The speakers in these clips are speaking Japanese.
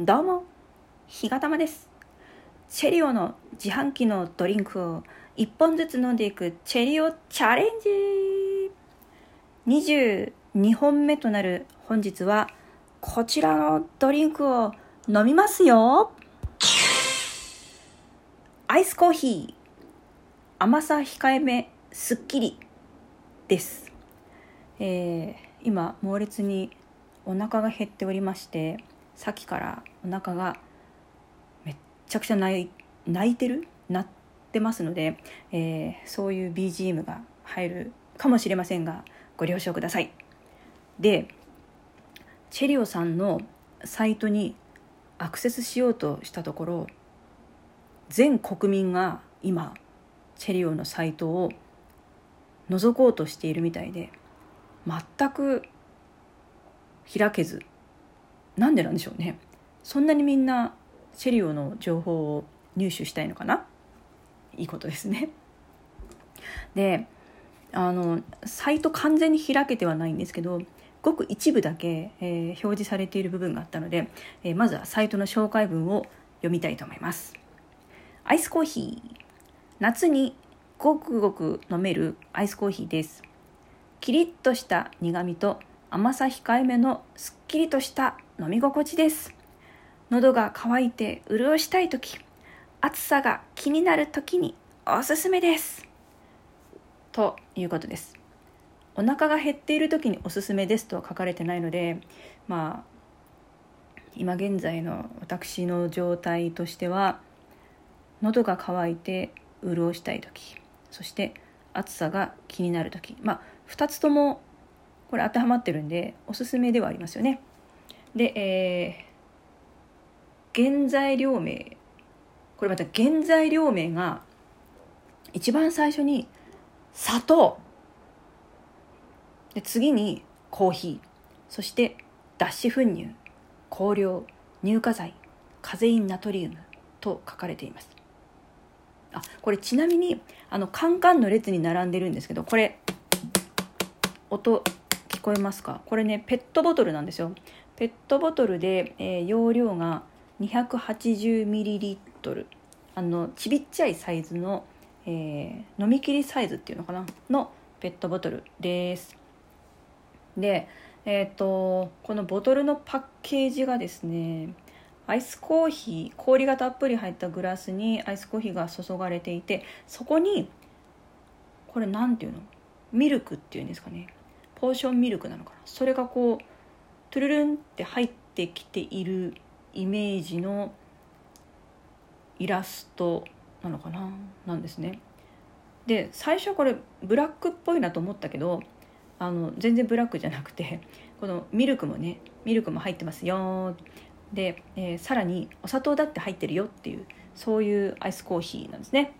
どうも、ひがたまです。チェリオの自販機のドリンクを1本ずつ飲んでいくチェリオチャレンジ。22本目となる本日はこちらのドリンクを飲みますよ。アイスコーヒー。甘さ控えめすっきりです、えー今猛烈にお腹が減っておりましてさっきからお腹がめっちゃくちゃ泣いてる？鳴ってますので、えーそういう BGM が入るかもしれませんがご了承ください。でチェリオさんのサイトにアクセスしようとしたところ全国民が今チェリオのサイトを覗こうとしているみたいで全く開けず。なんでなんでしょうね。そんなにみんなチェリオの情報を入手したいのかな？いいことですね。であのサイト完全に開けてはないんですけどごく一部だけ、えー表示されている部分があったので、えーまずはサイトの紹介文を読みたいと思います。アイスコーヒー。夏にごくごく飲めるアイスコーヒーです。キリッとした苦みと甘さ控えめのすっきりとした飲み心地です。喉が渇いて潤したい時暑さが気になる時におすすめです。ということです。お腹が減っている時におすすめですとは書かれてないのでまあ今現在の私の状態としては喉が渇いて潤したい時そして暑さが気になる時まあ2つともこれ当てはまってるんでおすすめではありますよね。で、えー原材料名。これまた原材料名が一番最初に砂糖。で次にコーヒー。そして脱脂粉乳。香料。乳化剤。カゼインナトリウム。と書かれています。あこれちなみにあのカンカンの列に並んでるんですけどこれ音聞こえますか？これねペットボトルなんですよ。ペットボトルで、えー容量が 280ml あのちびっちゃいサイズの、えー飲み切りサイズっていうのかな？のペットボトルです。でえっ、とこのボトルのパッケージがですねアイスコーヒー氷がたっぷり入ったグラスにアイスコーヒーが注がれていてそこにこれなんていうの？ミルクっていうんですかね。ポーションミルクなのかな。それがこうトゥルルンって入ってきているイメージのイラストなのかな？なんですね。で最初これブラックっぽいなと思ったけどあの全然ブラックじゃなくてこのミルクもねミルクも入ってますよで、えーさらにお砂糖だって入ってるよっていうそういうアイスコーヒーなんですね、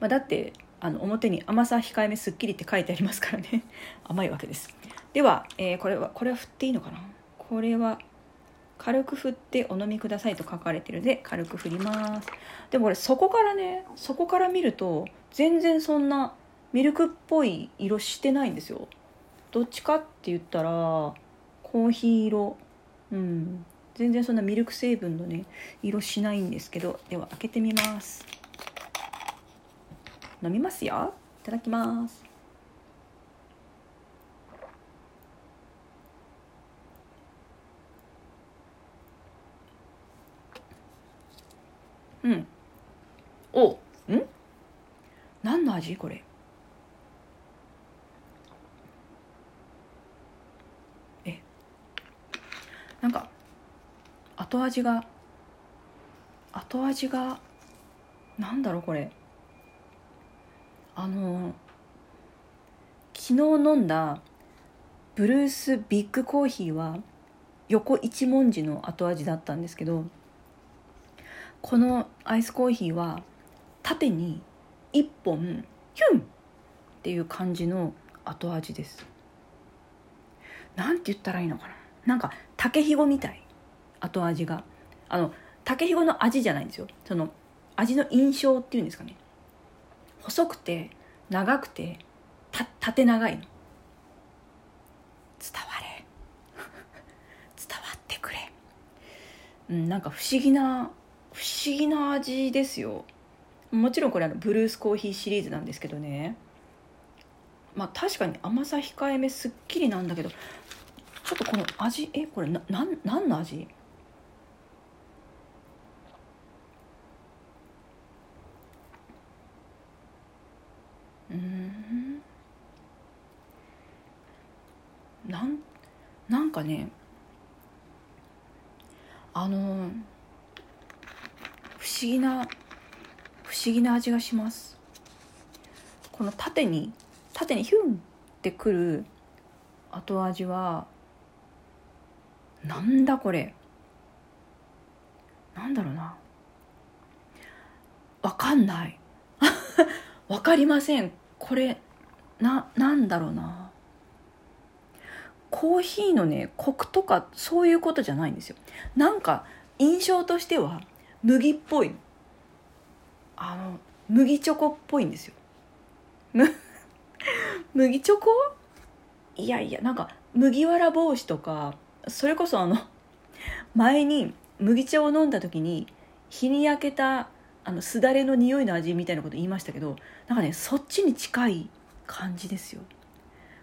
まあ、だってあの表に甘さ控えめすっきりって書いてありますからね。甘いわけです。では、えーこれはこれは振っていいのかな？これは軽く振ってお飲みくださいと書かれてるので軽く振ります。でもこれそこからねそこから見ると全然そんなミルクっぽい色してないんですよ。どっちかって言ったらコーヒー色。うん。全然そんなミルク成分のね色しないんですけどでは開けてみます。飲みますよ。いただきます。うん。おん？何の味これ？え？なんか後味が後味がなんだろうこれ？あの昨日飲んだブルースビッグコーヒーは横一文字の後味だったんですけどこのアイスコーヒーは縦に1本ヒュンっていう感じの後味です。なんて言ったらいいのかな。なんか竹ひごみたい。後味が。あの竹ひごの味じゃないんですよ。その味の印象っていうんですかね。細くて長くてた縦長いの。伝われ。伝わってくれ。うん、なんか不思議な不思議な味ですよ。もちろんこれあのブルースコーヒーシリーズなんですけどね。まあ確かに甘さ控えめすっきりなんだけどちょっとこの味えこれなな何の味？うん。なんなんかねあの不思議な不思議な味がします。この縦に縦にヒュンってくる後味はなんだこれ。なんだろうな。わかんない。わかりません。これななんだろうな。コーヒーのねコクとかそういうことじゃないんですよ。なんか印象としては麦っぽい。あの麦チョコっぽいんですよ。麦チョコ？いやいやなんか麦わら帽子とかそれこそあの前に麦茶を飲んだ時に日に焼けたあのすだれの匂いの味みたいなこと言いましたけどなんかねそっちに近い感じですよ。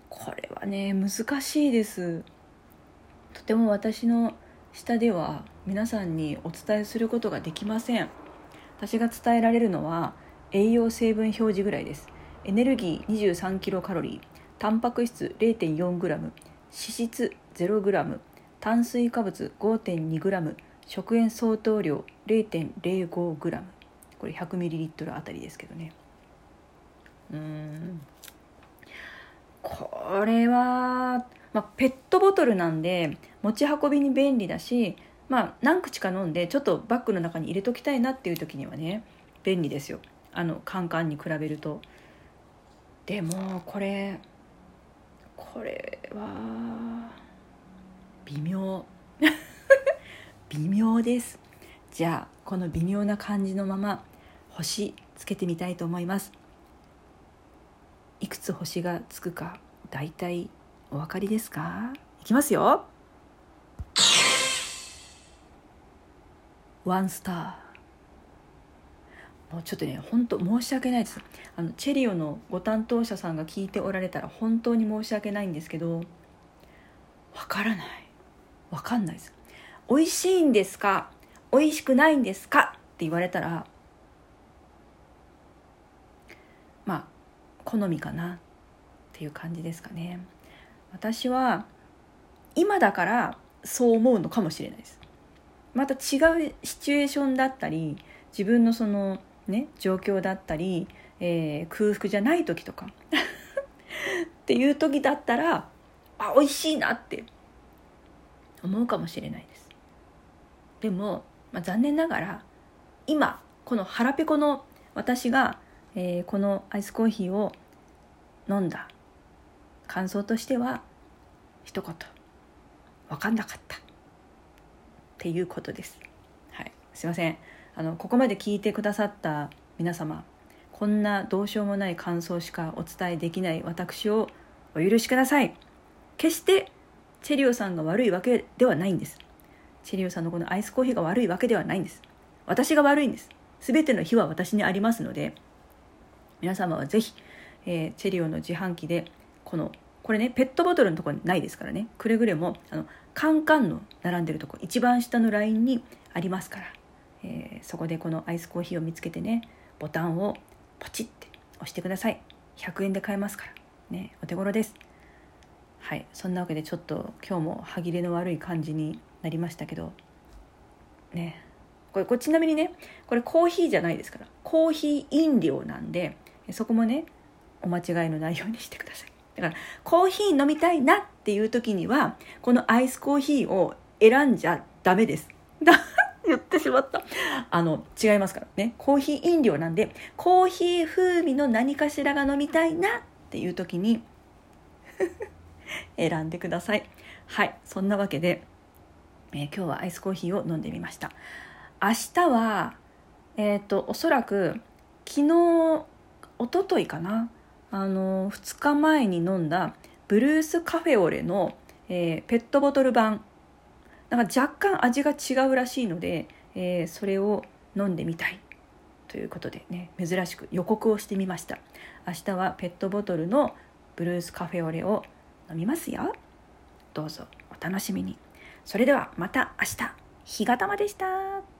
これはね難しいです。とても私の下では皆さんにお伝えすることができません。私が伝えられるのは栄養成分表示ぐらいです。エネルギー23キロカロリータンパク質 0.4g 脂質 0g 炭水化物 5.2g 食塩相当量 0.05g これ 100ml あたりですけどね。うん。これは、まあ、ペットボトルなんで持ち運びに便利だしまあ何口か飲んでちょっとバッグの中に入れときたいなっていう時にはね便利ですよ。あのカンカンに比べると。でもこれこれは微妙。微妙です。じゃあこの微妙な感じのまま星つけてみたいと思います。いくつ星がつくかだいたいお分かりですか？いきますよ。ワンスター。もうちょっとね本当申し訳ないです。あのチェリオのご担当者さんが聞いておられたら本当に申し訳ないんですけどわからない。わかんないです。美味しいんですか？美味しくないんですか？って言われたらまあ好みかな。っていう感じですかね。私は今だからそう思うのかもしれないです。また違うシチュエーションだったり自分のそのね状況だったり、えー、空腹じゃない時とか っていう時だったらあ美味しいなって思うかもしれないです。でも、まあ、残念ながら今この腹ペコの私が、えー、このアイスコーヒーを飲んだ感想としては一言分かんなかった。っていうことです。はい。すいません。あのここまで聞いてくださった皆様こんなどうしようもない感想しかお伝えできない私をお許しください。決してチェリオさんが悪いわけではないんです。チェリオさんのこのアイスコーヒーが悪いわけではないんです。私が悪いんです。全ての日は私にありますので皆様はぜひ、えー、チェリオの自販機でこのこれねペットボトルのとこにないですからね。くれぐれもあのカンカンの並んでるとこ一番下のラインにありますから。えー、そこでこのアイスコーヒーを見つけてねボタンをポチって押してください。100円で買えますから。ねお手頃です。はいそんなわけでちょっと今日も歯切れの悪い感じになりましたけど。ねこれこれちなみにねこれコーヒーじゃないですからコーヒー飲料なんでそこもねお間違いのないようにしてください。だからコーヒー飲みたいなっていう時にはこのアイスコーヒーを選んじゃダメですだ 言ってしまった。あの、違いますからね。コーヒー飲料なんで、コーヒー風味の何かしらが飲みたいなっていう時に 選んでください。はい。そんなわけで、えー、今日はアイスコーヒーを飲んでみました。明日は、えっ、ー、と、おそらく、昨日、おとといかな。あの、2日前に飲んだ、ブルースカフェオレの、えー、ペットボトル版。なんか若干味が違うらしいので、えー、それを飲んでみたい。ということでね珍しく予告をしてみました。明日はペットボトルのブルースカフェオレを飲みますよ。どうぞお楽しみに。それではまた明日。日がたまでした。